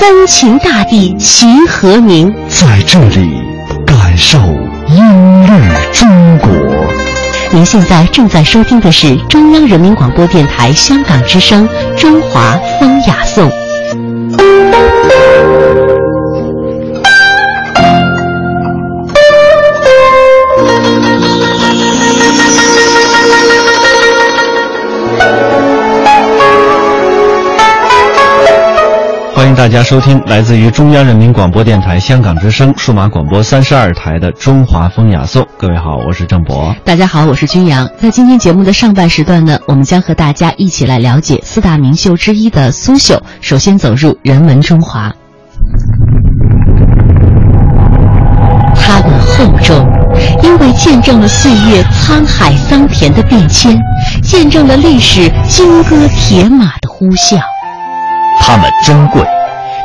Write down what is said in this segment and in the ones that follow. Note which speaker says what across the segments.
Speaker 1: 三秦大地齐和鸣。
Speaker 2: 在这里，感受音律中国。
Speaker 1: 您现在正在收听的是中央人民广播电台香港之声《中华风雅颂》。
Speaker 3: 迎大家收听来自于中央人民广播电台香港之声数码广播三十二台的《中华风雅颂》。各位好，我是郑博。
Speaker 1: 大家好，我是君阳。在今天节目的上半时段呢，我们将和大家一起来了解四大名秀之一的苏绣。首先走入人文中华，它的厚重，因为见证了岁月沧海桑田的变迁，见证了历史金戈铁马的呼啸。
Speaker 4: 它们珍贵，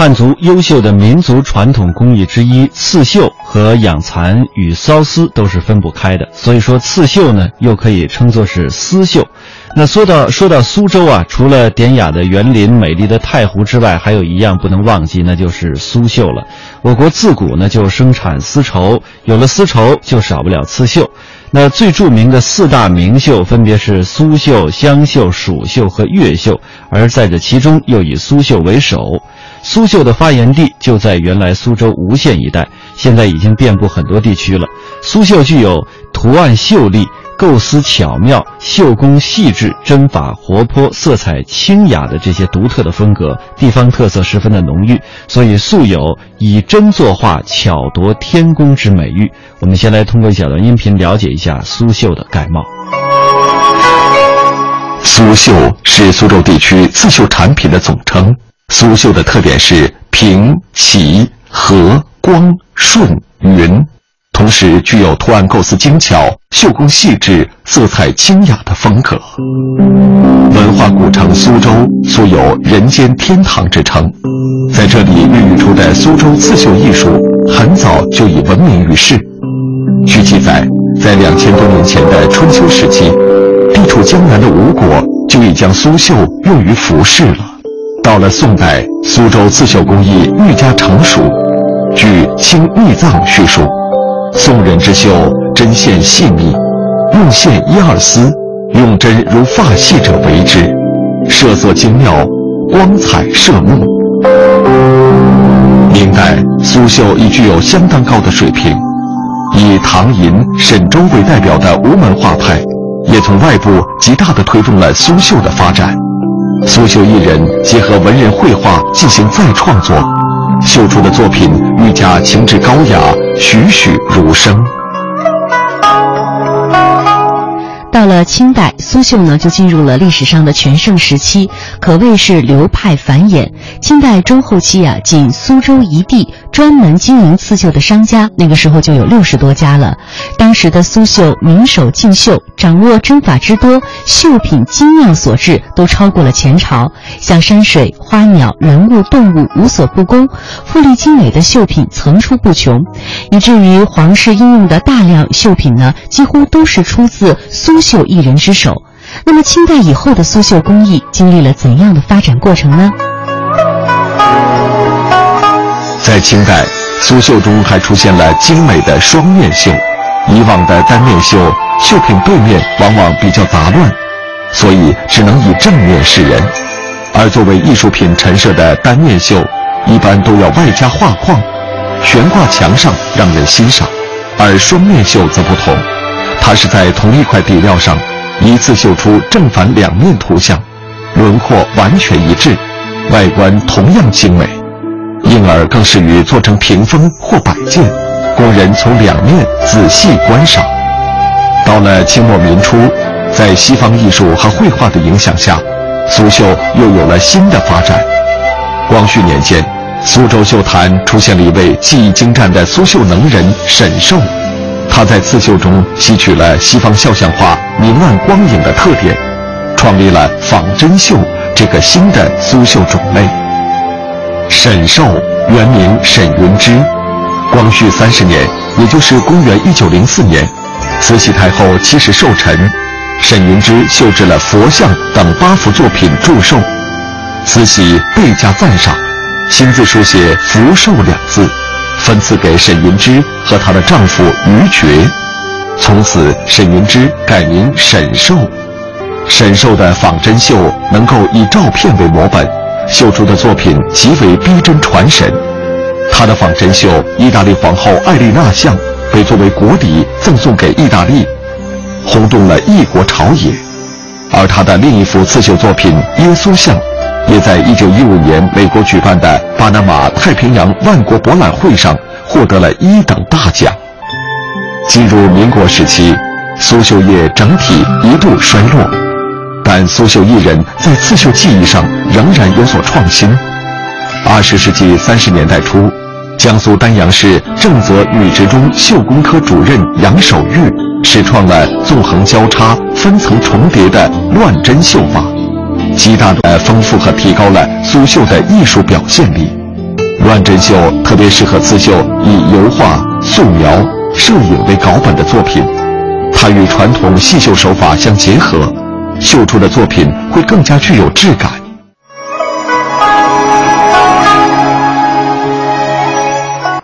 Speaker 3: 汉族优秀的民族传统工艺之一刺绣和养蚕与缫丝都是分不开的，所以说刺绣呢又可以称作是丝绣。那说到说到苏州啊，除了典雅的园林、美丽的太湖之外，还有一样不能忘记，那就是苏绣了。我国自古呢就生产丝绸，有了丝绸就少不了刺绣。那最著名的四大名绣分别是苏绣、湘绣、蜀绣和越绣，而在这其中又以苏绣为首。苏绣的发源地就在原来苏州吴县一带，现在已经遍布很多地区了。苏绣具有图案秀丽、构思巧妙、绣工细致、针法活泼、色彩清雅的这些独特的风格，地方特色十分的浓郁，所以素有以针作画、巧夺天工之美誉。我们先来通过一小段音频了解一下苏绣的概貌。
Speaker 5: 苏绣是苏州地区刺绣产品的总称。苏绣的特点是平、齐、和、光、顺、匀，同时具有图案构思精巧、绣工细致、色彩清雅的风格。文化古城苏州素有“人间天堂”之称，在这里孕育出的苏州刺绣艺术，很早就已闻名于世。据记载，在两千多年前的春秋时期，地处江南的吴国就已将苏绣用于服饰了。到了宋代，苏州刺绣工艺愈加成熟。据《清秘藏》叙述，宋人之绣针线细密，用线一二丝，用针如发细者为之，设色精妙，光彩摄目。明代苏绣已具有相当高的水平，以唐寅、沈周为代表的吴门画派，也从外部极大地推动了苏绣的发展。苏绣艺人结合文人绘画进行再创作，绣出的作品愈加情致高雅，栩栩如生。
Speaker 1: 到了清代，苏绣呢就进入了历史上的全盛时期，可谓是流派繁衍。清代中后期啊，仅苏州一地专门经营刺绣的商家，那个时候就有六十多家了。当时的苏绣名手竞绣，掌握针法之多，绣品精妙所致，都超过了前朝。像山水、花鸟、人物、动物无所不攻，富丽精美的绣品层出不穷，以至于皇室应用的大量绣品呢，几乎都是出自苏绣。绣一人之手，那么清代以后的苏绣工艺经历了怎样的发展过程呢？
Speaker 5: 清代，苏绣中还出现了精美的双面绣，以往的单面绣，绣品对面往往比较杂乱，所以只能以正面示人；而作为艺术品陈设的单面绣，一般都要外加画框，悬挂墙上让人欣赏；而双面绣则不同，它是在同一块底料上一次绣出正反两面图像，轮廓完全一致，外观同样精美，因而更适于做成屏风或摆件。供人从两面仔细观赏。到了清末民初，在西方艺术和绘画的影响下，苏绣又有了新的发展。光绪年间，苏州绣坛出现了一位技艺精湛的苏绣能人沈寿，他在刺绣中吸取了西方肖像画明暗光影的特点，创立了仿真绣这个新的苏绣种类。沈寿原名沈云芝。光绪三十年，也就是公元一九零四年，慈禧太后七十寿辰，沈云芝绣制了佛像等八幅作品祝寿，慈禧倍加赞赏，亲自书写“福寿”两字，分赐给沈云芝和她的丈夫于珏，从此沈云芝改名沈寿。沈寿的仿真绣能够以照片为模本，秀出的作品极为逼真传神。他的仿真绣《意大利皇后艾丽娜像》被作为国礼赠送给意大利，轰动了异国朝野。而他的另一幅刺绣作品《耶稣像》，也在1915年美国举办的巴拿马太平洋万国博览会上获得了一等大奖。进入民国时期，苏绣业整体一度衰落，但苏绣艺人在刺绣技艺上仍然有所创新。20世纪30年代初。江苏丹阳市正则女职中绣工科主任杨守玉始创了纵横交叉、分层重叠的乱针绣法，极大的丰富和提高了苏绣的艺术表现力。乱针绣特别适合刺绣以油画、素描、摄影为稿本的作品，它与传统细绣手法相结合，绣出的作品会更加具有质感。